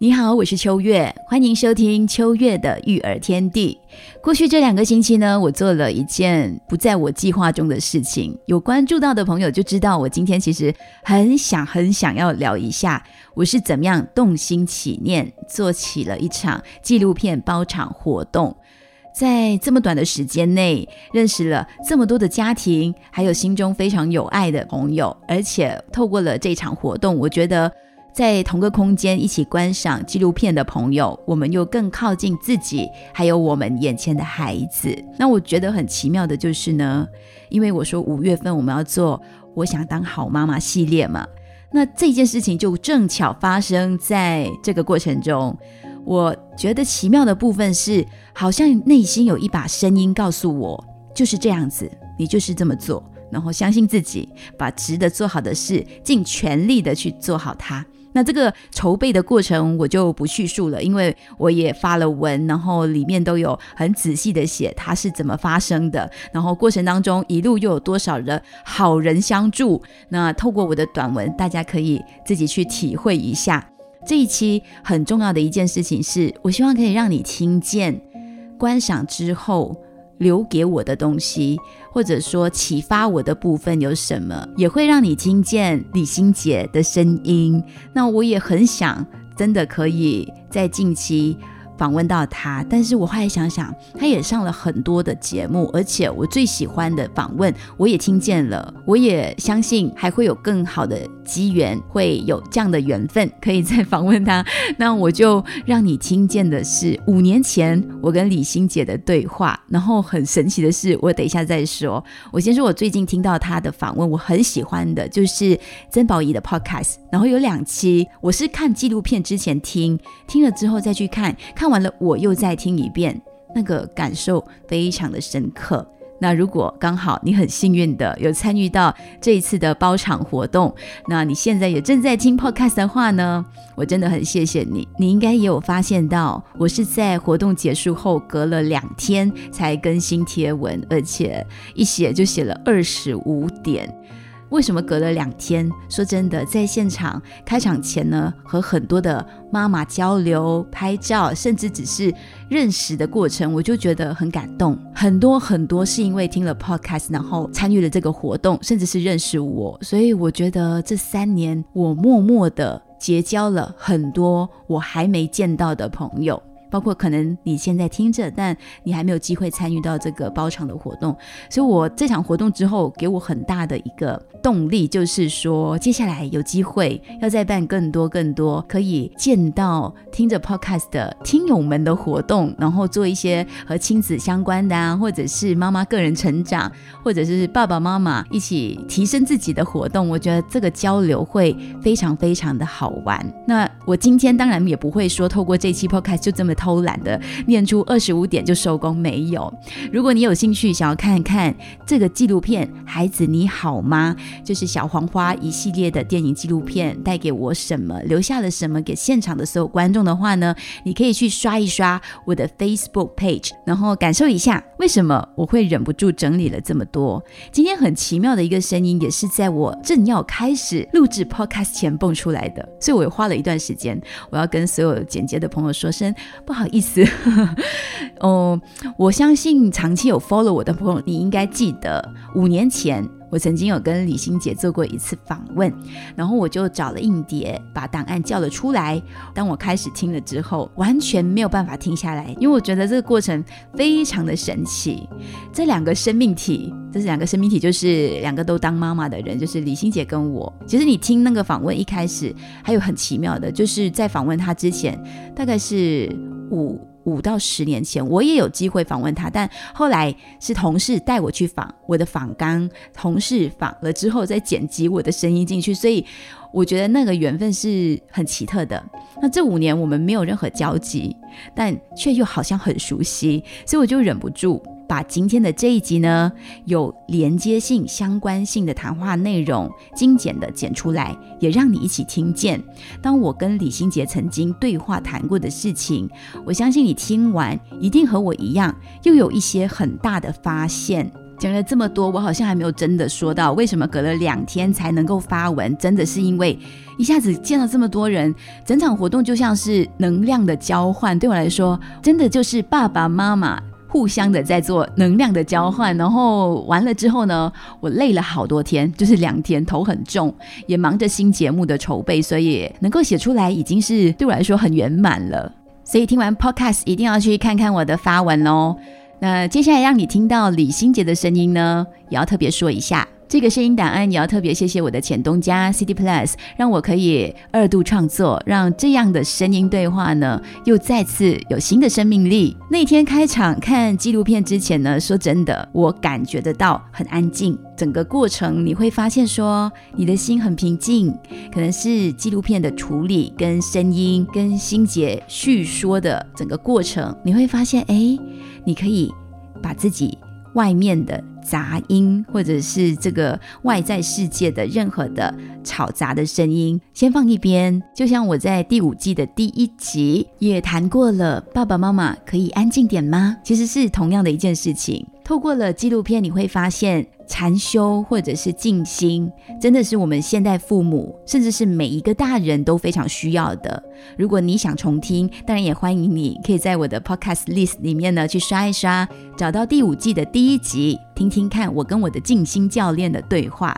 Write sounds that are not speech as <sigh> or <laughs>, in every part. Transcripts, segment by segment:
你好，我是秋月，欢迎收听秋月的育儿天地。过去这两个星期呢，我做了一件不在我计划中的事情。有关注到的朋友就知道，我今天其实很想很想要聊一下，我是怎么样动心起念，做起了一场纪录片包场活动。在这么短的时间内，认识了这么多的家庭，还有心中非常有爱的朋友，而且透过了这场活动，我觉得。在同个空间一起观赏纪录片的朋友，我们又更靠近自己，还有我们眼前的孩子。那我觉得很奇妙的就是呢，因为我说五月份我们要做“我想当好妈妈”系列嘛，那这件事情就正巧发生在这个过程中。我觉得奇妙的部分是，好像内心有一把声音告诉我，就是这样子，你就是这么做，然后相信自己，把值得做好的事尽全力的去做好它。那这个筹备的过程我就不叙述了，因为我也发了文，然后里面都有很仔细的写它是怎么发生的，然后过程当中一路又有多少的好人相助。那透过我的短文，大家可以自己去体会一下。这一期很重要的一件事情是，我希望可以让你听见观赏之后。留给我的东西，或者说启发我的部分有什么，也会让你听见李心洁的声音。那我也很想，真的可以在近期。访问到她，但是我后来想想，她也上了很多的节目，而且我最喜欢的访问，我也听见了，我也相信还会有更好的机缘，会有这样的缘分可以再访问他。<laughs> 那我就让你听见的是五年前我跟李心姐的对话，然后很神奇的是，我等一下再说。我先说，我最近听到他的访问，我很喜欢的就是曾宝仪的 podcast，然后有两期，我是看纪录片之前听，听了之后再去看看。完了，我又再听一遍，那个感受非常的深刻。那如果刚好你很幸运的有参与到这一次的包场活动，那你现在也正在听 podcast 的话呢，我真的很谢谢你。你应该也有发现到，我是在活动结束后隔了两天才更新贴文，而且一写就写了二十五点。为什么隔了两天？说真的，在现场开场前呢，和很多的妈妈交流、拍照，甚至只是认识的过程，我就觉得很感动。很多很多是因为听了 podcast，然后参与了这个活动，甚至是认识我，所以我觉得这三年我默默的结交了很多我还没见到的朋友。包括可能你现在听着，但你还没有机会参与到这个包场的活动，所以我这场活动之后给我很大的一个动力，就是说接下来有机会要再办更多更多可以见到听着 podcast 的听友们的活动，然后做一些和亲子相关的啊，或者是妈妈个人成长，或者是爸爸妈妈一起提升自己的活动，我觉得这个交流会非常非常的好玩。那我今天当然也不会说透过这期 podcast 就这么。偷懒的念出二十五点就收工没有？如果你有兴趣想要看看这个纪录片《孩子你好吗》，就是小黄花一系列的电影纪录片带给我什么，留下了什么给现场的所有观众的话呢？你可以去刷一刷我的 Facebook page，然后感受一下为什么我会忍不住整理了这么多。今天很奇妙的一个声音，也是在我正要开始录制 Podcast 前蹦出来的，所以我也花了一段时间，我要跟所有剪接的朋友说声。不好意思，<laughs> 哦，我相信长期有 follow 我的朋友，你应该记得五年前。我曾经有跟李心姐做过一次访问，然后我就找了硬碟，把档案叫了出来。当我开始听了之后，完全没有办法停下来，因为我觉得这个过程非常的神奇。这两个生命体，这是两个生命体，就是两个都当妈妈的人，就是李心姐跟我。其实你听那个访问一开始，还有很奇妙的，就是在访问她之前，大概是五。五到十年前，我也有机会访问他，但后来是同事带我去访，我的访纲同事访了之后再剪辑我的声音进去，所以我觉得那个缘分是很奇特的。那这五年我们没有任何交集，但却又好像很熟悉，所以我就忍不住把今天的这一集呢，有连接性、相关性的谈话内容精简的剪出来，也让你一起听见。当我跟李心洁曾经对话谈过的事情，我相信你听完一定和我一样，又有一些很大的发现。讲了这么多，我好像还没有真的说到为什么隔了两天才能够发文，真的是因为一下子见了这么多人，整场活动就像是能量的交换，对我来说，真的就是爸爸妈妈互相的在做能量的交换。然后完了之后呢，我累了好多天，就是两天，头很重，也忙着新节目的筹备，所以能够写出来已经是对我来说很圆满了。所以听完 Podcast 一定要去看看我的发文哦。那接下来让你听到李心洁的声音呢，也要特别说一下。这个声音档案也要特别谢谢我的前东家 CD Plus，让我可以二度创作，让这样的声音对话呢又再次有新的生命力。那天开场看纪录片之前呢，说真的，我感觉得到很安静，整个过程你会发现说你的心很平静，可能是纪录片的处理跟声音跟心结叙说的整个过程，你会发现哎，你可以把自己外面的。杂音，或者是这个外在世界的任何的吵杂的声音，先放一边。就像我在第五季的第一集也谈过了，爸爸妈妈可以安静点吗？其实是同样的一件事情。透过了纪录片，你会发现。禅修或者是静心，真的是我们现代父母，甚至是每一个大人都非常需要的。如果你想重听，当然也欢迎你可以在我的 Podcast list 里面呢去刷一刷，找到第五季的第一集，听听看我跟我的静心教练的对话。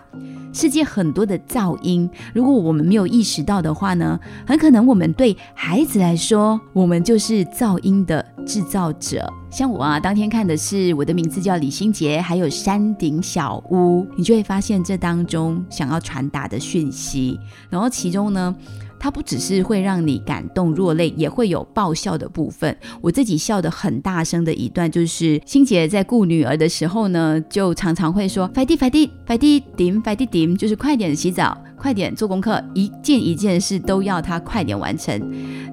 世界很多的噪音，如果我们没有意识到的话呢，很可能我们对孩子来说，我们就是噪音的制造者。像我啊，当天看的是我的名字叫李心杰，还有山顶小屋，你就会发现这当中想要传达的讯息，然后其中呢。它不只是会让你感动落泪，也会有爆笑的部分。我自己笑得很大声的一段，就是欣姐在顾女儿的时候呢，就常常会说“快递快递快递顶快递顶”，就是快点洗澡，快点做功课，一件一件事都要她快点完成。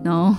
然后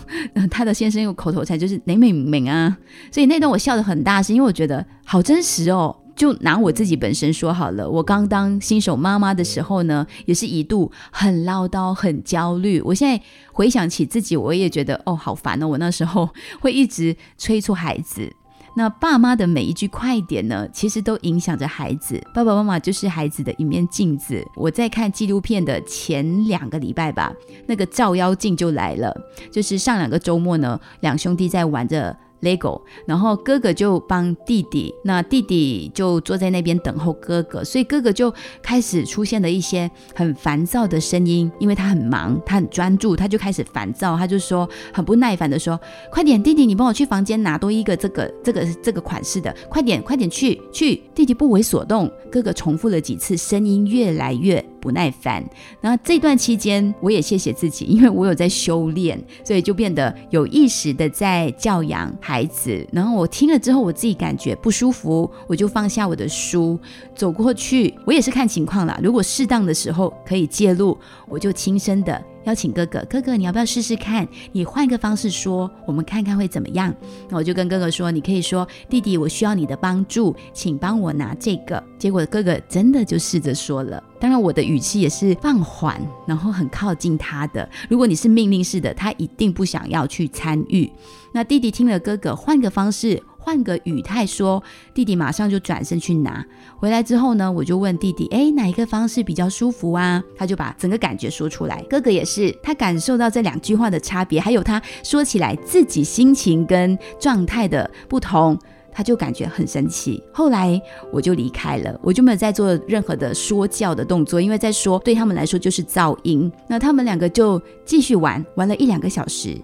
她的先生用口头禅就是“哪美美啊”，所以那段我笑得很大声，因为我觉得好真实哦。就拿我自己本身说好了，我刚当新手妈妈的时候呢，也是一度很唠叨、很焦虑。我现在回想起自己，我也觉得哦，好烦哦。我那时候会一直催促孩子。那爸妈的每一句快点呢，其实都影响着孩子。爸爸妈妈就是孩子的一面镜子。我在看纪录片的前两个礼拜吧，那个照妖镜就来了。就是上两个周末呢，两兄弟在玩着。Lego，然后哥哥就帮弟弟，那弟弟就坐在那边等候哥哥，所以哥哥就开始出现了一些很烦躁的声音，因为他很忙，他很专注，他就开始烦躁，他就说很不耐烦的说：“快点，弟弟，你帮我去房间拿多一个这个这个这个款式的，快点，快点去去。”弟弟不为所动，哥哥重复了几次，声音越来越。不耐烦，那这段期间我也谢谢自己，因为我有在修炼，所以就变得有意识的在教养孩子。然后我听了之后，我自己感觉不舒服，我就放下我的书，走过去。我也是看情况啦，如果适当的时候可以介入，我就轻声的。邀请哥哥，哥哥，你要不要试试看？你换个方式说，我们看看会怎么样？那我就跟哥哥说，你可以说，弟弟，我需要你的帮助，请帮我拿这个。结果哥哥真的就试着说了，当然我的语气也是放缓，然后很靠近他的。如果你是命令式的，他一定不想要去参与。那弟弟听了哥哥换个方式。换个语态说，弟弟马上就转身去拿。回来之后呢，我就问弟弟：“哎，哪一个方式比较舒服啊？”他就把整个感觉说出来。哥哥也是，他感受到这两句话的差别，还有他说起来自己心情跟状态的不同，他就感觉很生气。后来我就离开了，我就没有再做任何的说教的动作，因为在说对他们来说就是噪音。那他们两个就继续玩，玩了一两个小时。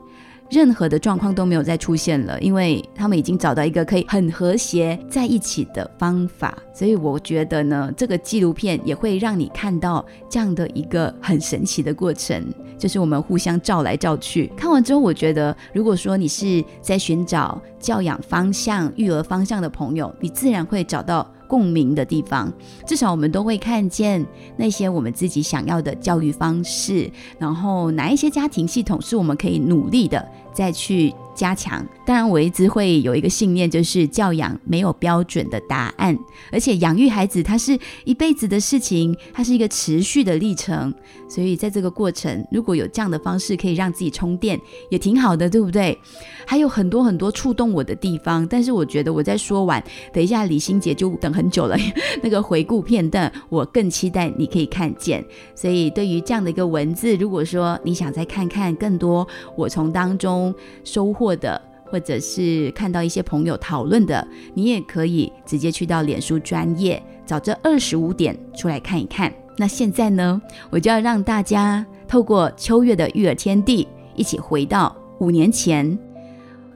任何的状况都没有再出现了，因为他们已经找到一个可以很和谐在一起的方法。所以我觉得呢，这个纪录片也会让你看到这样的一个很神奇的过程，就是我们互相照来照去。看完之后，我觉得如果说你是在寻找教养方向、育儿方向的朋友，你自然会找到。共鸣的地方，至少我们都会看见那些我们自己想要的教育方式，然后哪一些家庭系统是我们可以努力的再去加强，当然，我一直会有一个信念，就是教养没有标准的答案，而且养育孩子它是一辈子的事情，它是一个持续的历程。所以在这个过程，如果有这样的方式可以让自己充电，也挺好的，对不对？还有很多很多触动我的地方，但是我觉得我在说完，等一下李心洁就等很久了。那个回顾片段，我更期待你可以看见。所以对于这样的一个文字，如果说你想再看看更多我从当中收获的。或者是看到一些朋友讨论的，你也可以直接去到脸书专业找这二十五点出来看一看。那现在呢，我就要让大家透过秋月的育儿天地，一起回到五年前。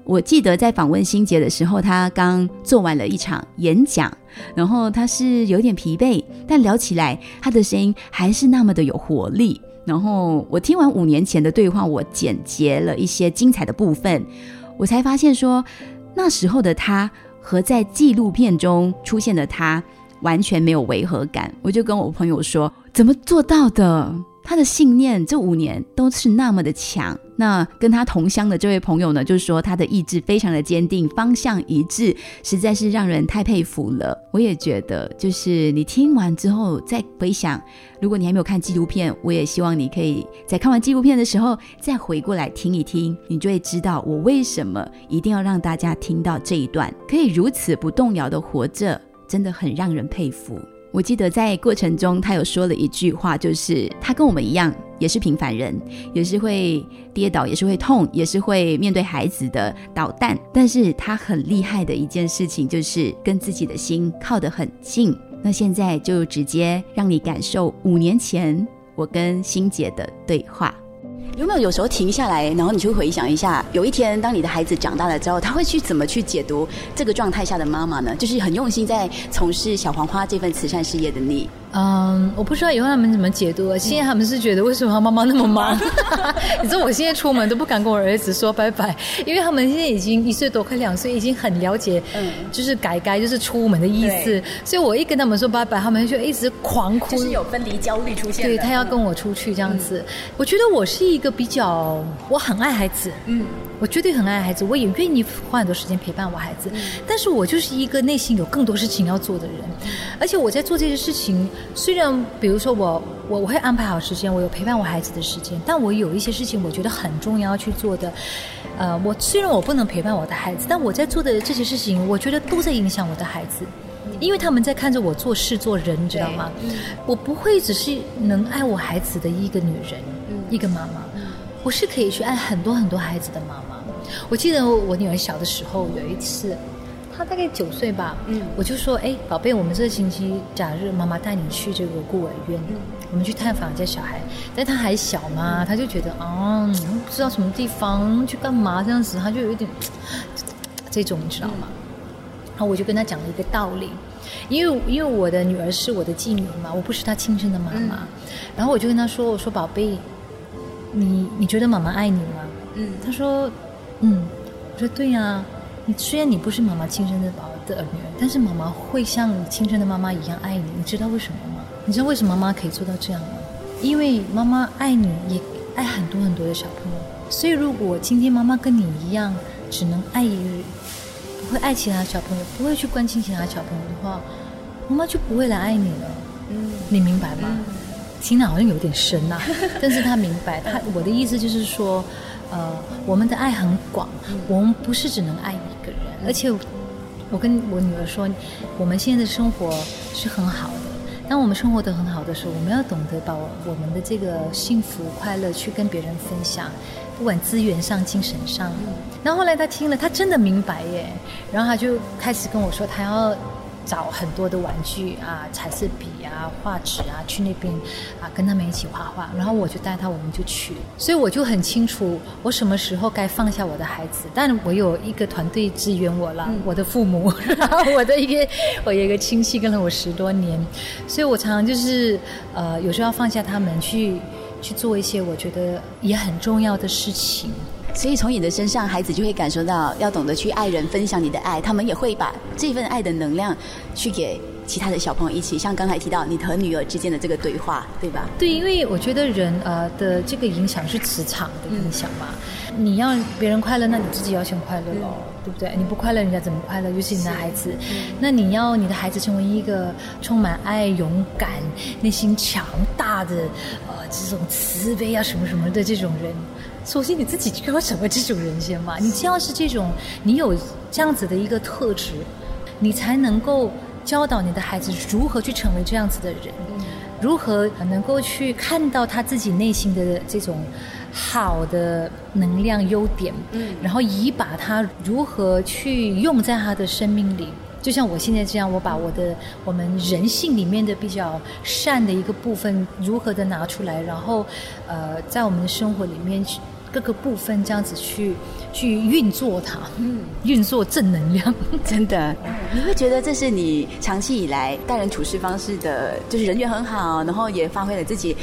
我记得在访问心杰的时候，他刚做完了一场演讲，然后他是有点疲惫，但聊起来他的声音还是那么的有活力。然后我听完五年前的对话，我简洁了一些精彩的部分。我才发现，说那时候的他和在纪录片中出现的他完全没有违和感。我就跟我朋友说：“怎么做到的？”他的信念这五年都是那么的强。那跟他同乡的这位朋友呢，就是说他的意志非常的坚定，方向一致，实在是让人太佩服了。我也觉得，就是你听完之后再回想，如果你还没有看纪录片，我也希望你可以在看完纪录片的时候再回过来听一听，你就会知道我为什么一定要让大家听到这一段，可以如此不动摇的活着，真的很让人佩服。我记得在过程中，他有说了一句话，就是他跟我们一样，也是平凡人，也是会跌倒，也是会痛，也是会面对孩子的捣蛋。但是他很厉害的一件事情，就是跟自己的心靠得很近。那现在就直接让你感受五年前我跟欣姐的对话。有没有有时候停下来，然后你去回想一下，有一天当你的孩子长大了之后，他会去怎么去解读这个状态下的妈妈呢？就是很用心在从事小黄花这份慈善事业的你。嗯，我不知道以后他们怎么解读。现在他们是觉得为什么妈妈那么忙？<laughs> 你知道我现在出门都不敢跟我儿子说拜拜，因为他们现在已经一岁多，快两岁，已经很了解，嗯，就是改改就是出门的意思。所以我一跟他们说拜拜，他们就一直狂哭，就是有分离焦虑出现。对他要跟我出去这样子，我觉得我是一个比较，我很爱孩子，嗯。我绝对很爱孩子，我也愿意花很多时间陪伴我孩子。但是我就是一个内心有更多事情要做的人，而且我在做这些事情，虽然比如说我我我会安排好时间，我有陪伴我孩子的时间，但我有一些事情我觉得很重要要去做的。呃，我虽然我不能陪伴我的孩子，但我在做的这些事情，我觉得都在影响我的孩子，因为他们在看着我做事做人，你知道吗？我不会只是能爱我孩子的一个女人，一个妈妈。我是可以去爱很多很多孩子的妈妈。我记得我女儿小的时候，有一次，她大概九岁吧，嗯，我就说，哎，宝贝，我们这个星期假日，妈妈带你去这个孤儿院，我们去探访这小孩。但他还小嘛，他就觉得，哦，不知道什么地方去干嘛这样子，他就有一点 <tsk> 这种，你知道吗？然后我就跟他讲了一个道理，因为因为我的女儿是我的继女嘛，我不是她亲生的妈妈。然后我就跟他说，我说宝贝。你你觉得妈妈爱你吗？嗯，他说，嗯，我说对呀。你虽然你不是妈妈亲生的宝的女儿，但是妈妈会像你亲生的妈妈一样爱你。你知道为什么吗？你知道为什么妈妈可以做到这样吗？因为妈妈爱你，也爱很多很多的小朋友。所以如果今天妈妈跟你一样，只能爱一个人，不会爱其他小朋友，不会去关心其他小朋友的话，妈妈就不会来爱你了。嗯，你明白吗？听的好像有点深呐，<laughs> 但是他明白，他我的意思就是说，呃，我们的爱很广，我们不是只能爱一个人，而且我跟我女儿说，我们现在的生活是很好的，当我们生活的很好的时候，我们要懂得把我们的这个幸福快乐去跟别人分享，不管资源上、精神上。然后后来他听了，他真的明白耶，然后他就开始跟我说，他要。找很多的玩具啊，彩色笔啊，画纸啊，去那边啊，跟他们一起画画。然后我就带他，我们就去。所以我就很清楚，我什么时候该放下我的孩子。但我有一个团队支援我了，我的父母，然后我的一个我有一个亲戚跟了我十多年，所以我常常就是呃，有时候要放下他们，去去做一些我觉得也很重要的事情。所以从你的身上，孩子就会感受到要懂得去爱人，分享你的爱，他们也会把这份爱的能量去给其他的小朋友一起，像刚才提到你和女儿之间的这个对话，对吧？对，因为我觉得人呃的这个影响是磁场的影响嘛。你让别人快乐，那你自己要先快乐喽，对不对？你不快乐，人家怎么快乐？尤其你的孩子，那你要你的孩子成为一个充满爱、勇敢、内心强大的呃这种慈悲啊什么什么的这种人，首先你自己就要成为这种人先嘛。你只要是这种，你有这样子的一个特质，你才能够教导你的孩子如何去成为这样子的人，如何能够去看到他自己内心的这种。好的能量优点，嗯，然后以把它如何去用在他的生命里，就像我现在这样，我把我的我们人性里面的比较善的一个部分，如何的拿出来，然后呃，在我们的生活里面各个部分这样子去去运作它，嗯，运作正能量，真的，你会觉得这是你长期以来待人处事方式的，就是人缘很好，然后也发挥了自己。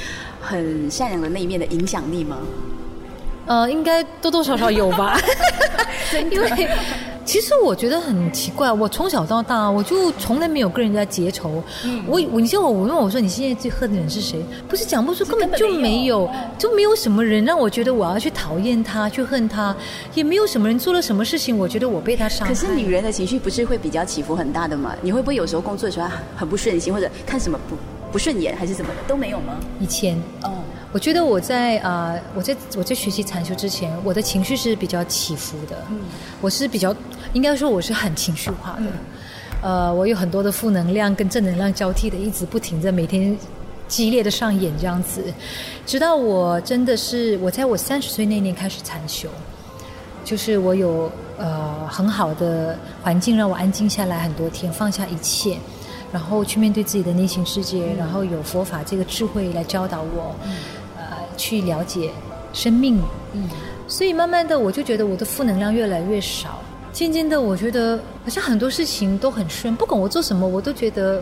很善良的那一面的影响力吗？呃，应该多多少少有吧。<laughs> <laughs> 因为其实我觉得很奇怪，我从小到大我就从来没有跟人家结仇。我我你像我，我问我说你现在最恨的人是谁？不是讲不出，根本就没有，就没有什么人让我觉得我要去讨厌他，去恨他，也没有什么人做了什么事情，我觉得我被他伤害。可是女人的情绪不是会比较起伏很大的吗？你会不会有时候工作的时候很不顺心，或者看什么不？不顺眼还是怎么的都没有吗？以前哦，我觉得我在啊，我在我在学习禅修之前，我的情绪是比较起伏的。嗯，我是比较应该说我是很情绪化的。呃，我有很多的负能量跟正能量交替的，一直不停的每天激烈的上演这样子。直到我真的是我在我三十岁那年开始禅修，就是我有呃很好的环境让我安静下来很多天，放下一切。然后去面对自己的内心世界，然后有佛法这个智慧来教导我，呃，去了解生命。嗯，所以慢慢的我就觉得我的负能量越来越少，渐渐的我觉得好像很多事情都很顺，不管我做什么，我都觉得，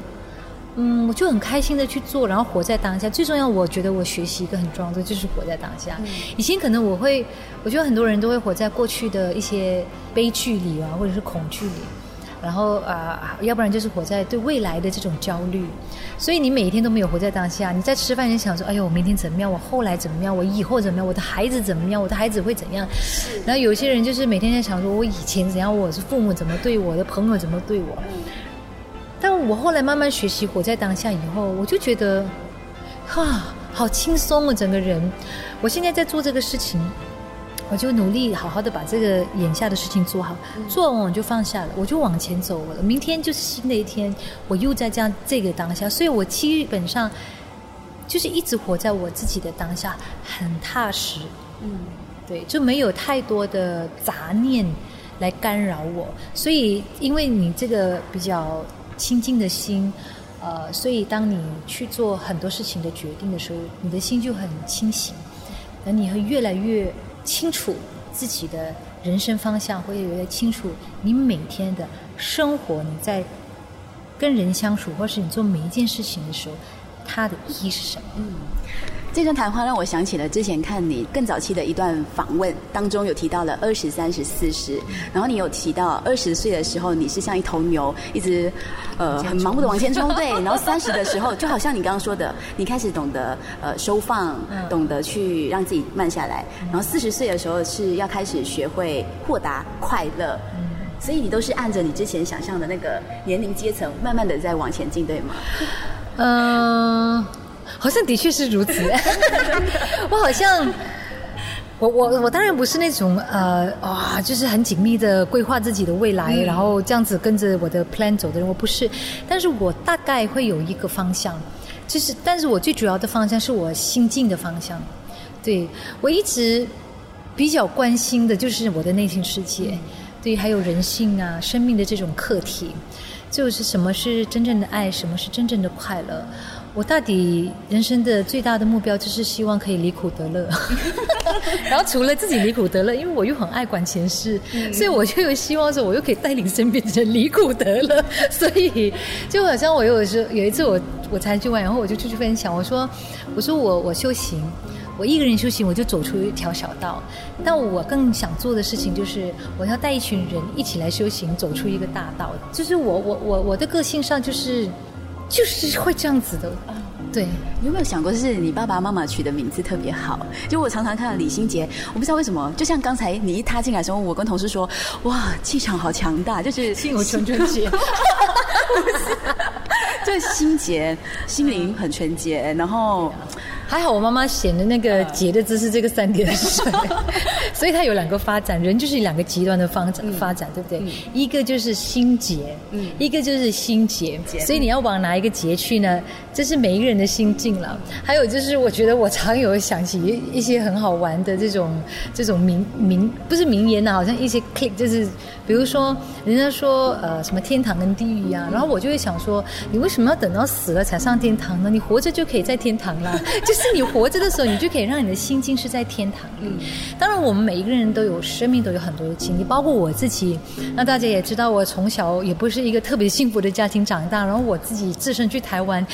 嗯，我就很开心的去做，然后活在当下。最重要，我觉得我学习一个很重要的就是活在当下。以前可能我会，我觉得很多人都会活在过去的一些悲剧里啊，或者是恐惧里。然后啊，要不然就是活在对未来的这种焦虑，所以你每一天都没有活在当下。你在吃饭，你想说：“哎呦，我明天怎么样？我后来怎么样？我以后怎么样？我的孩子怎么样？我的孩子会怎样？”然后有些人就是每天在想说：“我以前怎样？我是父母怎么对我的？朋友怎么对我？”但我后来慢慢学习活在当下以后，我就觉得，哈，好轻松啊！整个人，我现在在做这个事情。我就努力好好的把这个眼下的事情做好，做完我就放下了，我就往前走了。明天就是新的一天，我又在这样这个当下，所以我基本上就是一直活在我自己的当下，很踏实。嗯，对，就没有太多的杂念来干扰我。所以，因为你这个比较清净的心，呃，所以当你去做很多事情的决定的时候，你的心就很清醒，那你会越来越。清楚自己的人生方向，会越来越清楚你每天的生活，你在跟人相处，或是你做每一件事情的时候，它的意义是什么？这段谈话让我想起了之前看你更早期的一段访问，当中有提到了二十三十四十，然后你有提到二十岁的时候你是像一头牛，一直呃很盲目的往前冲，对，<laughs> 然后三十的时候就好像你刚刚说的，你开始懂得呃收放，懂得去让自己慢下来，然后四十岁的时候是要开始学会豁达快乐，所以你都是按着你之前想象的那个年龄阶层，慢慢的在往前进，对吗？嗯。好像的确是如此，<laughs> 我好像，我我我当然不是那种呃哇，就是很紧密的规划自己的未来，然后这样子跟着我的 plan 走的人，我不是。但是我大概会有一个方向，就是，但是我最主要的方向是我心境的方向。对我一直比较关心的就是我的内心世界，对，还有人性啊，生命的这种课题，就是什么是真正的爱，什么是真正的快乐。我到底人生的最大的目标就是希望可以离苦得乐，<laughs> 然后除了自己离苦得乐，因为我又很爱管闲事，所以我就有希望说我又可以带领身边的人离苦得乐，<laughs> 所以就好像我有时有一次我我才去完，然后我就出去分享，我说我说我我修行，我一个人修行我就走出一条小道，但我更想做的事情就是我要带一群人一起来修行，走出一个大道，就是我我我我的个性上就是。就是会这样子的。对，你有没有想过，是你爸爸妈妈取的名字特别好？就我常常看到李心洁，我不知道为什么，就像刚才你一踏进来的时候，我跟同事说，哇，气场好强大，就是 <laughs> 心有纯纯洁。<laughs> 这心洁，心灵很纯洁，然后。还好我妈妈写的那个结的字是这个三点水，<laughs> 所以它有两个发展，人就是两个极端的发展发展，对不对？一个就是心结，嗯，一个就是心结，所以你要往哪一个结去呢？这是每一个人的心境了。还有就是，我觉得我常有想起一些很好玩的这种这种名名，不是名言呐，好像一些 click，就是比如说人家说呃什么天堂跟地狱呀，然后我就会想说，你为什么要等到死了才上天堂呢？你活着就可以在天堂了，<laughs> 就是。是你活着的时候，你就可以让你的心境是在天堂里。当然，我们每一个人都有生命，都有很多的经历，包括我自己。那大家也知道，我从小也不是一个特别幸福的家庭长大，然后我自己自身去台湾，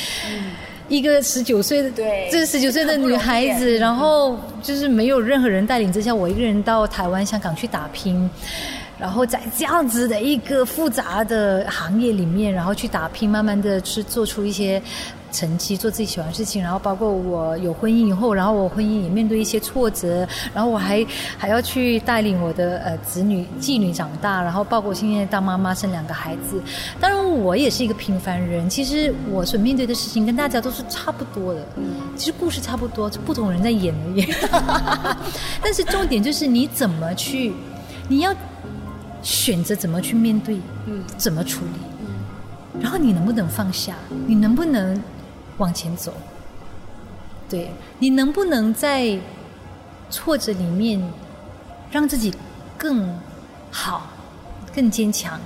一个十九岁的，对，这是十九岁的女孩子，然后就是没有任何人带领之下，我一个人到台湾、香港去打拼。然后在这样子的一个复杂的行业里面，然后去打拼，慢慢的去做出一些成绩，做自己喜欢的事情。然后包括我有婚姻以后，然后我婚姻也面对一些挫折，然后我还还要去带领我的呃子女继女长大，然后包括现在当妈妈生两个孩子。当然我也是一个平凡人，其实我所面对的事情跟大家都是差不多的，其实故事差不多，不同人在演而已。<laughs> <laughs> 但是重点就是你怎么去，你要。选择怎么去面对，嗯，怎么处理，嗯，然后你能不能放下？你能不能往前走？对你能不能在挫折里面让自己更好、更坚强？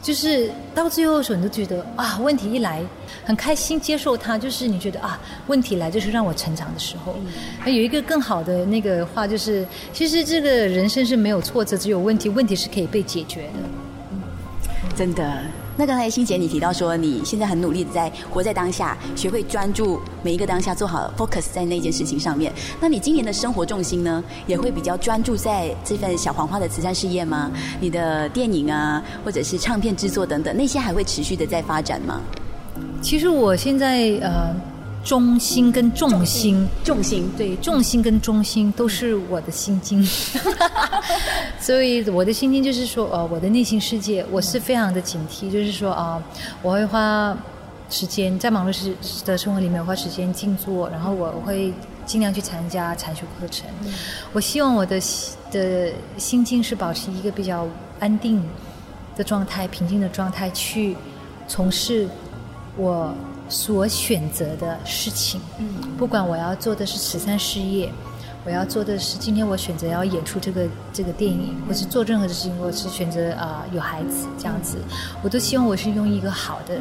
就是到最后的时候，你都觉得啊，问题一来，很开心接受它。就是你觉得啊，问题来就是让我成长的时候。还有一个更好的那个话，就是其实这个人生是没有挫折，只有问题，问题是可以被解决的。真的。那刚才欣姐你提到说，你现在很努力的在活在当下，学会专注每一个当下，做好 focus 在那件事情上面。那你今年的生活重心呢，也会比较专注在这份小黄花的慈善事业吗？你的电影啊，或者是唱片制作等等，那些还会持续的在发展吗？其实我现在呃。中心跟重心，重心对，重心跟中心都是我的心经，<laughs> 所以我的心经就是说，呃，我的内心世界，我是非常的警惕，就是说啊，我会花时间在忙碌时的生活里面花时间静坐，然后我会尽量去参加禅修课程。我希望我的的心境是保持一个比较安定的状态、平静的状态去从事我。所选择的事情，嗯，不管我要做的是慈善事业，我要做的是今天我选择要演出这个这个电影，或是做任何的事情，我是选择啊有孩子这样子，我都希望我是用一个好的，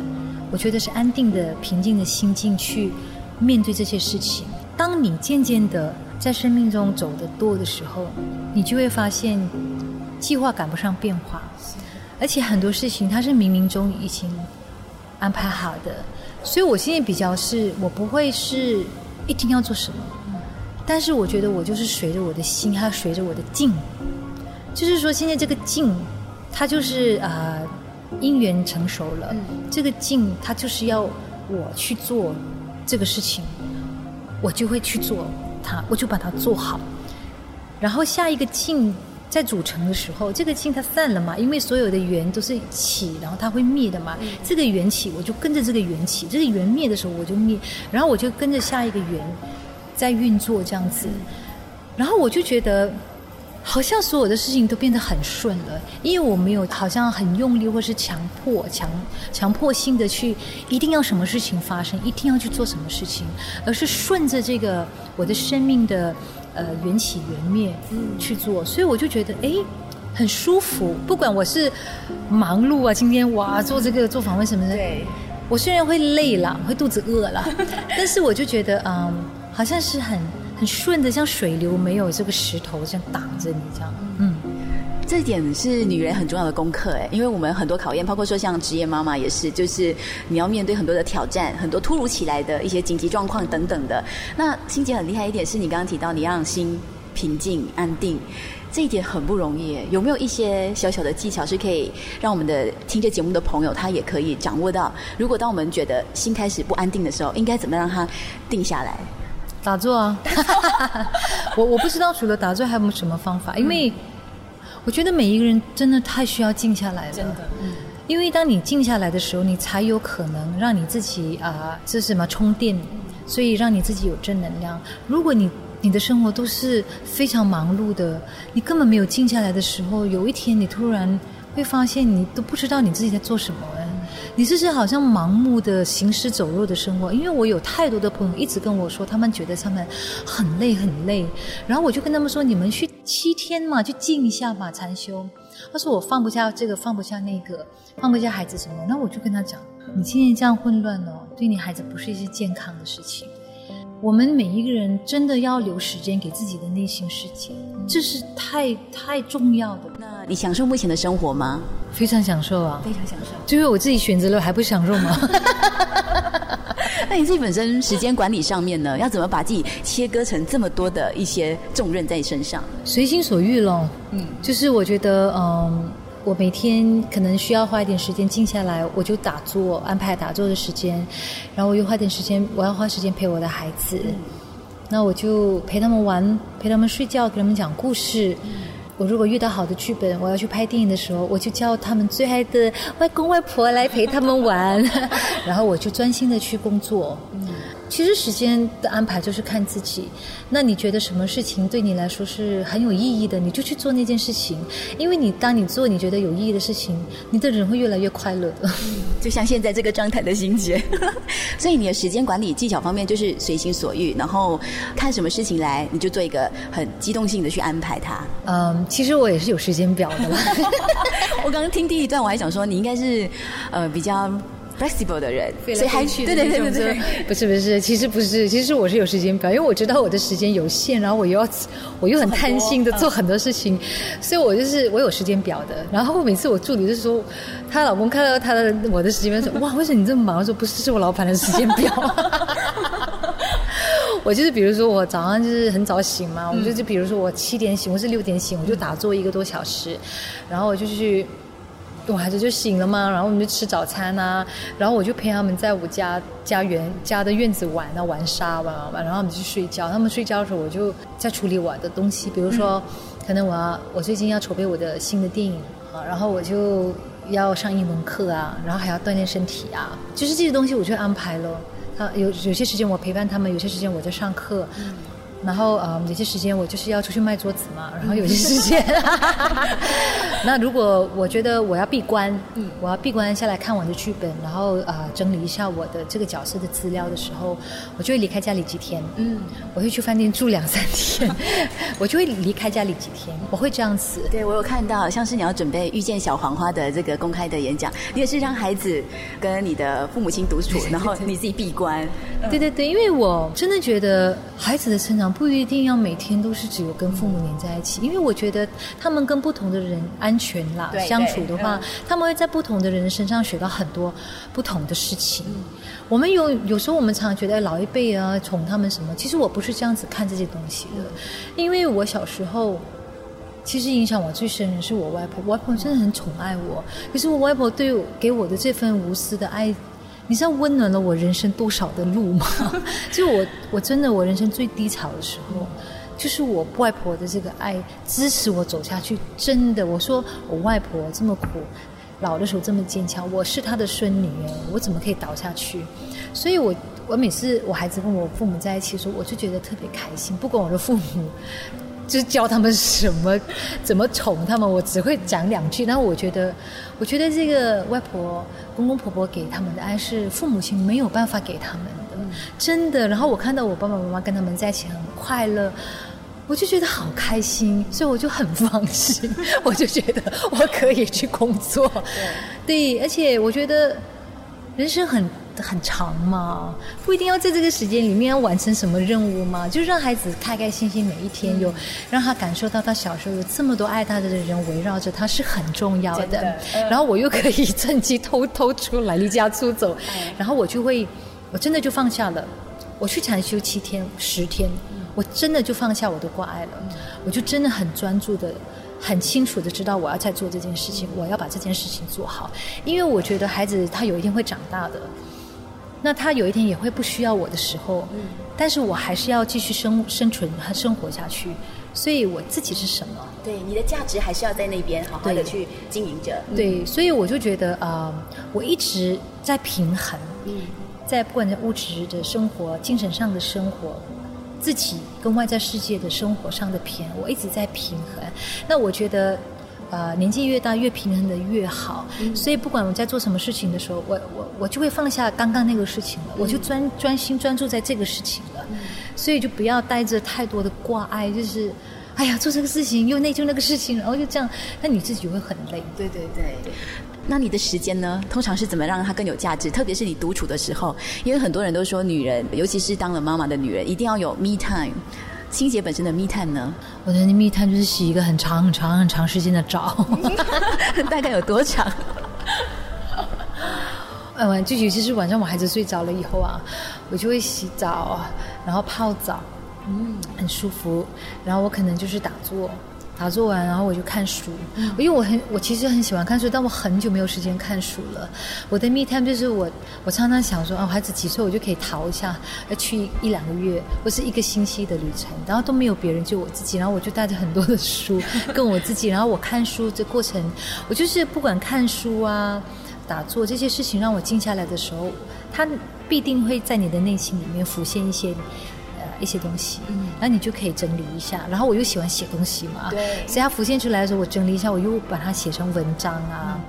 我觉得是安定的、平静的心境去面对这些事情。当你渐渐的在生命中走得多的时候，你就会发现计划赶不上变化，而且很多事情它是冥冥中已经安排好的。所以，我现在比较是，我不会是一定要做什么，但是我觉得我就是随着我的心，还有随着我的境，就是说现在这个境，它就是啊，因缘成熟了，这个境它就是要我去做这个事情，我就会去做它，我就把它做好，然后下一个境。在组成的时候，这个氢它散了嘛？因为所有的缘都是起，然后它会灭的嘛。这个缘起，我就跟着这个缘起；这个缘灭的时候，我就灭。然后我就跟着下一个缘在运作这样子。然后我就觉得，好像所有的事情都变得很顺了，因为我没有好像很用力或是强迫、强强迫性的去一定要什么事情发生，一定要去做什么事情，而是顺着这个我的生命的。呃，缘起缘灭去做，所以我就觉得哎，很舒服。不管我是忙碌啊，今天哇做这个做访问什么的，我虽然会累了，会肚子饿了，<laughs> 但是我就觉得嗯，好像是很很顺的，像水流没有这个石头这样挡着你这样，嗯。这一点是女人很重要的功课哎，因为我们很多考验，包括说像职业妈妈也是，就是你要面对很多的挑战，很多突如其来的一些紧急状况等等的。那心姐很厉害一点，是你刚刚提到你让心平静安定。这一点很不容易。有没有一些小小的技巧是可以让我们的听这节目的朋友，他也可以掌握到？如果当我们觉得心开始不安定的时候，应该怎么让它定下来？打坐啊！<laughs> 我我不知道除了打坐还有没有什么方法，因为我觉得每一个人真的太需要静下来了。真的，嗯。因为当你静下来的时候，你才有可能让你自己啊，这是什么充电？所以让你自己有正能量。如果你你的生活都是非常忙碌的，你根本没有静下来的时候，有一天你突然会发现，你都不知道你自己在做什么。你这是好像盲目的行尸走肉的生活，因为我有太多的朋友一直跟我说，他们觉得他们很累很累，然后我就跟他们说，你们去七天嘛，去静一下嘛，禅修。他说我放不下这个，放不下那个，放不下孩子什么，那我就跟他讲，你今天这样混乱哦，对你孩子不是一件健康的事情。我们每一个人真的要留时间给自己的内心世界，这是太太重要的。那你享受目前的生活吗？非常享受啊，非常享受。就是我自己选择了，还不享受吗？<laughs> 那你自己本身时间管理上面呢，要怎么把自己切割成这么多的一些重任在你身上？随心所欲咯。嗯，就是我觉得，嗯。我每天可能需要花一点时间静下来，我就打坐，安排打坐的时间，然后我又花点时间，我要花时间陪我的孩子，那我就陪他们玩，陪他们睡觉，给他们讲故事。我如果遇到好的剧本，我要去拍电影的时候，我就叫他们最爱的外公外婆来陪他们玩，<laughs> 然后我就专心的去工作。嗯其实时间的安排就是看自己。那你觉得什么事情对你来说是很有意义的，你就去做那件事情。因为你当你做你觉得有意义的事情，你的人会越来越快乐的。<laughs> 就像现在这个状态的心结。<laughs> 所以你的时间管理技巧方面就是随心所欲，然后看什么事情来你就做一个很机动性的去安排它。嗯，其实我也是有时间表的啦。<laughs> 我刚刚听第一段，我还想说你应该是呃比较。Flexible 的人，所以还去对对对对对，不是不是，其实不是，其实我是有时间表，因为我知道我的时间有限，然后我又要我又很贪心的做很多事情，所以我就是我有时间表的。然后每次我助理就说，她老公看到她的我的时间表说，哇，为什么你这么忙？我说不是，是我老板的时间表。<laughs> 我就是比如说我早上就是很早醒嘛，我就就比如说我七点醒，我是六点醒，我就打坐一个多小时，然后我就去。我孩子就醒了嘛，然后我们就吃早餐啊，然后我就陪他们在我家家园家的院子玩啊，玩沙玩玩玩，然后我们去睡觉。他们睡觉的时候，我就在处理我的东西，比如说，可能我要我最近要筹备我的新的电影啊，然后我就要上英文课啊，然后还要锻炼身体啊，就是这些东西我就安排了。他有有些时间我陪伴他们，有些时间我在上课。然后呃，有些时间我就是要出去卖桌子嘛，然后有些时间 <laughs> <laughs> 那如果我觉得我要闭关，嗯，我要闭关下来看我的剧本，然后呃整理一下我的这个角色的资料的时候，我就会离开家里几天，嗯，我会去饭店住两三天，<laughs> 我就会离开家里几天，我会这样子。对我有看到，像是你要准备遇见小黄花的这个公开的演讲，你也是让孩子跟你的父母亲独处，然后你自己闭关。对对对，因为我真的觉得孩子的成长。不一定要每天都是只有跟父母黏在一起，因为我觉得他们跟不同的人安全啦，相处的话，他们会在不同的人身上学到很多不同的事情。我们有有时候我们常常觉得老一辈啊宠他们什么，其实我不是这样子看这些东西的，因为我小时候其实影响我最深的是我外婆，外婆真的很宠爱我，可是我外婆对给我的这份无私的爱。你知道温暖了我人生多少的路吗？<laughs> 就我我真的我人生最低潮的时候，就是我外婆的这个爱支持我走下去。真的，我说我外婆这么苦，老的时候这么坚强，我是她的孙女，我怎么可以倒下去？所以我我每次我孩子跟我父母在一起的时候，我就觉得特别开心。不管我的父母。就是教他们什么，怎么宠他们，我只会讲两句。但我觉得，我觉得这个外婆、公公婆婆给他们的爱是父母亲没有办法给他们的，真的。然后我看到我爸爸妈妈跟他们在一起很快乐，我就觉得好开心，所以我就很放心，我就觉得我可以去工作。对，而且我觉得人生很。很长嘛，不一定要在这个时间里面要完成什么任务嘛，就让孩子开开心心每一天，有让他感受到他小时候有这么多爱他的人围绕着他是很重要的。然后我又可以趁机偷偷出来离家出走，然后我就会，我真的就放下了，我去禅修七天十天，我真的就放下我的挂碍了，我就真的很专注的。很清楚的知道我要在做这件事情，我要把这件事情做好，因为我觉得孩子他有一天会长大的，那他有一天也会不需要我的时候，但是我还是要继续生生存和生活下去，所以我自己是什么？对，你的价值还是要在那边好好的去经营着。对，所以我就觉得啊，我一直在平衡，在不管在物质的生活、精神上的生活。自己跟外在世界的生活上的平衡，我一直在平衡。那我觉得，呃，年纪越大越平衡的越好。所以不管我在做什么事情的时候，我我我就会放下刚刚那个事情了，我就专专心专注在这个事情了。所以就不要带着太多的挂碍，就是哎呀做这个事情又内疚那个事情，然后就这样，那你自己会很累。对对对。那你的时间呢？通常是怎么让它更有价值？特别是你独处的时候，因为很多人都说，女人，尤其是当了妈妈的女人，一定要有 me time。清洁本身的密探呢？我的 me time 就是洗一个很长、很长、很长时间的澡，<laughs> 大概有多长？哎，<laughs> 晚就尤其是晚上我孩子睡着了以后啊，我就会洗澡，然后泡澡，嗯，很舒服。然后我可能就是打坐。打坐完，然后我就看书，因为我很，我其实很喜欢看书，但我很久没有时间看书了。我的 me time 就是我，我常常想说，啊，孩子几岁我就可以逃一下，要去一两个月或是一个星期的旅程，然后都没有别人，就我自己，然后我就带着很多的书 <laughs> 跟我自己，然后我看书这过程，我就是不管看书啊、打坐这些事情，让我静下来的时候，它必定会在你的内心里面浮现一些。一些东西，嗯，那你就可以整理一下。然后我又喜欢写东西嘛，对，所以它浮现出来的时候，我整理一下，我又把它写成文章啊。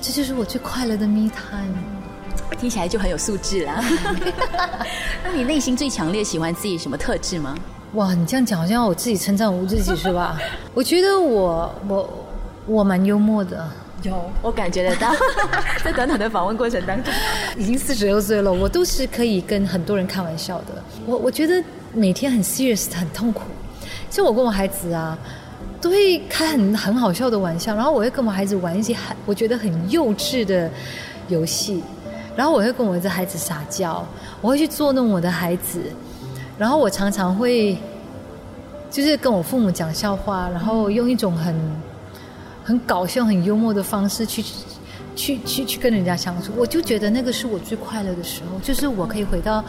这就是我最快乐的 me time。听起来就很有素质啦。<laughs> 那你内心最强烈喜欢自己什么特质吗？哇，你这样讲好像我自己称赞我自己是吧？<laughs> 我觉得我我我蛮幽默的。有，我感觉得到，<laughs> 在短短的访问过程当中，已经四十六岁了，我都是可以跟很多人开玩笑的。我我觉得每天很 serious，很痛苦。就我跟我孩子啊，都会开很很好笑的玩笑，然后我会跟我孩子玩一些很我觉得很幼稚的游戏，然后我会跟我的孩子撒娇，我会去捉弄我的孩子，然后我常常会就是跟我父母讲笑话，然后用一种很。很搞笑、很幽默的方式去，去去去跟人家相处，我就觉得那个是我最快乐的时候，就是我可以回到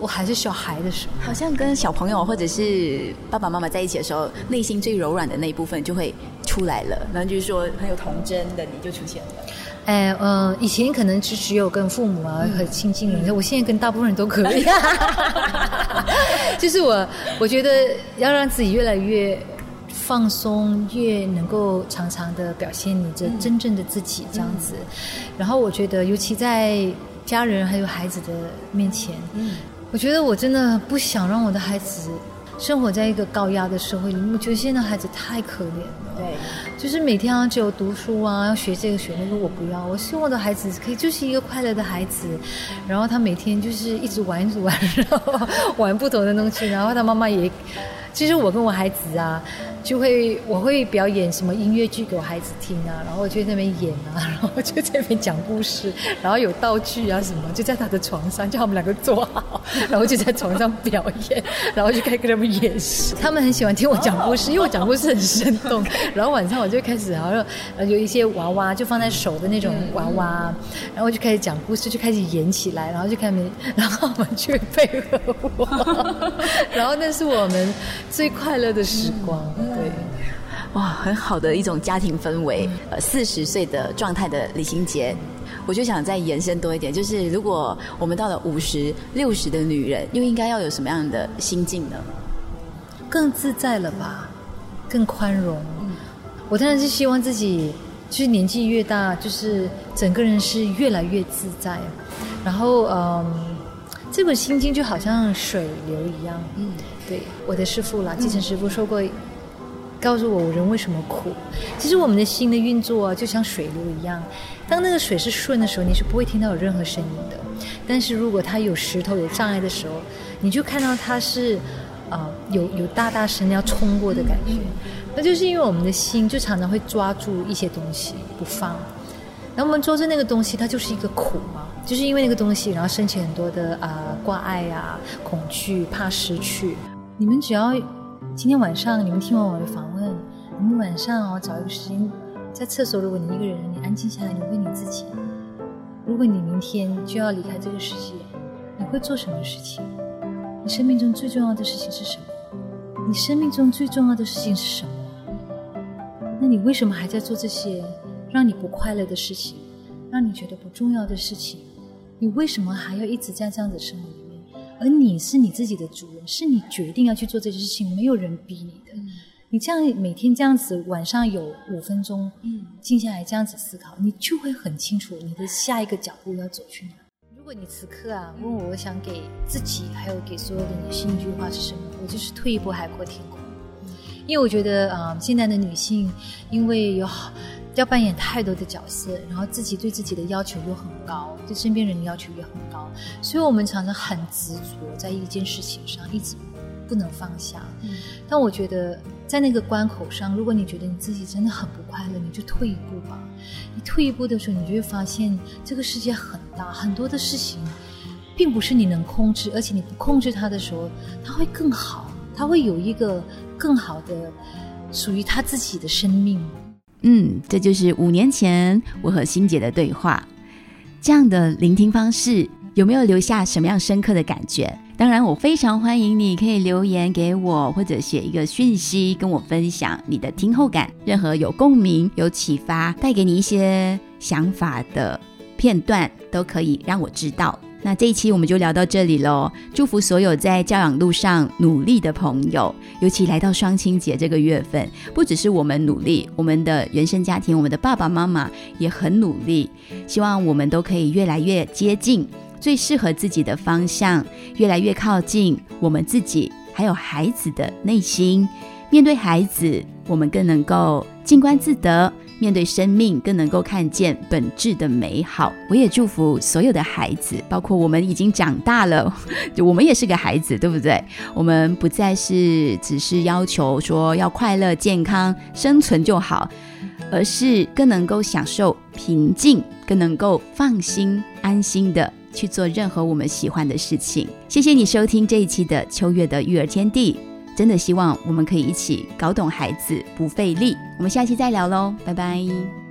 我还是小孩的时候，好像跟小朋友或者是爸爸妈妈在一起的时候，内心最柔软的那一部分就会出来了，然后就是说很有童真的你就出现了。哎，嗯，以前可能只只有跟父母啊很亲近人，<laughs> 我现在跟大部分人都可以，<laughs> 就是我我觉得要让自己越来越。放松越能够常常的表现你这真正的自己这样子，然后我觉得尤其在家人还有孩子的面前，嗯，我觉得我真的不想让我的孩子生活在一个高压的社会里面。我觉得现在孩子太可怜了，对，就是每天啊只有读书啊，要学这个学那个，我不要。我希望我的孩子可以就是一个快乐的孩子，然后他每天就是一直玩玩，然后玩不同的东西，然后他妈妈也，其实我跟我孩子啊。就会我会表演什么音乐剧给我孩子听啊，然后我就在那边演啊，<laughs> 然后就在那边讲故事，然后有道具啊什么，就在他的床上叫他们两个坐好，<laughs> 然后就在床上表演，<laughs> 然后就开始跟他们演戏。他们很喜欢听我讲故事，因为我讲故事很生动。然后晚上我就开始，然后有一些娃娃就放在手的那种娃娃，然后就开始讲故事，就开始演起来，然后就开始，然后我们去配合我，然后那是我们最快乐的时光。对，哇，很好的一种家庭氛围。呃，四十岁的状态的李心洁，我就想再延伸多一点，就是如果我们到了五十六十的女人，又应该要有什么样的心境呢？更自在了吧，更宽容。我当然是希望自己，就是年纪越大，就是整个人是越来越自在。然后，嗯，这个心经就好像水流一样。嗯，对，我的师傅啦，继承师傅说过。告诉我人为什么苦？其实我们的心的运作啊，就像水流一样。当那个水是顺的时候，你是不会听到有任何声音的。但是如果它有石头、有障碍的时候，你就看到它是啊，有有大大声要冲过的感觉。那就是因为我们的心就常常会抓住一些东西不放。那我们抓住那个东西，它就是一个苦嘛，就是因为那个东西，然后升起很多的啊挂碍啊、恐惧、怕失去。你们只要今天晚上你们听完我的访问，你们晚上哦找一个时间在厕所，如果你一个人，你安静下来，你问你自己：如果你明天就要离开这个世界，你会做什么事情？你生命中最重要的事情是什么？你生命中最重要的事情是什么？那你为什么还在做这些让你不快乐的事情，让你觉得不重要的事情？你为什么还要一直在这样子生活里面？而你是你自己的主人，是你决定要去做这些事情，没有人逼你的。你这样每天这样子，晚上有五分钟，嗯，静下来这样子思考，你就会很清楚你的下一个脚步要走去哪。如果你此刻啊问我，我想给自己还有给所有的女性一句话是什么？我就是退一步海阔天空。因为我觉得啊，现在的女性因为有要扮演太多的角色，然后自己对自己的要求又很高，对身边人的要求也很高，所以我们常常很执着在一件事情上，一直不能放下。但我觉得在那个关口上，如果你觉得你自己真的很不快乐，你就退一步吧。你退一步的时候，你就会发现这个世界很大，很多的事情并不是你能控制，而且你不控制它的时候，它会更好，它会有一个。更好的属于他自己的生命。嗯，这就是五年前我和欣姐的对话。这样的聆听方式有没有留下什么样深刻的感觉？当然，我非常欢迎你可以留言给我，或者写一个讯息跟我分享你的听后感。任何有共鸣、有启发、带给你一些想法的片段，都可以让我知道。那这一期我们就聊到这里喽。祝福所有在教养路上努力的朋友，尤其来到双亲节这个月份，不只是我们努力，我们的原生家庭，我们的爸爸妈妈也很努力。希望我们都可以越来越接近最适合自己的方向，越来越靠近我们自己，还有孩子的内心。面对孩子，我们更能够静观自得。面对生命，更能够看见本质的美好。我也祝福所有的孩子，包括我们已经长大了，<laughs> 就我们也是个孩子，对不对？我们不再是只是要求说要快乐、健康、生存就好，而是更能够享受平静，更能够放心、安心的去做任何我们喜欢的事情。谢谢你收听这一期的秋月的育儿天地。真的希望我们可以一起搞懂孩子，不费力。我们下期再聊喽，拜拜。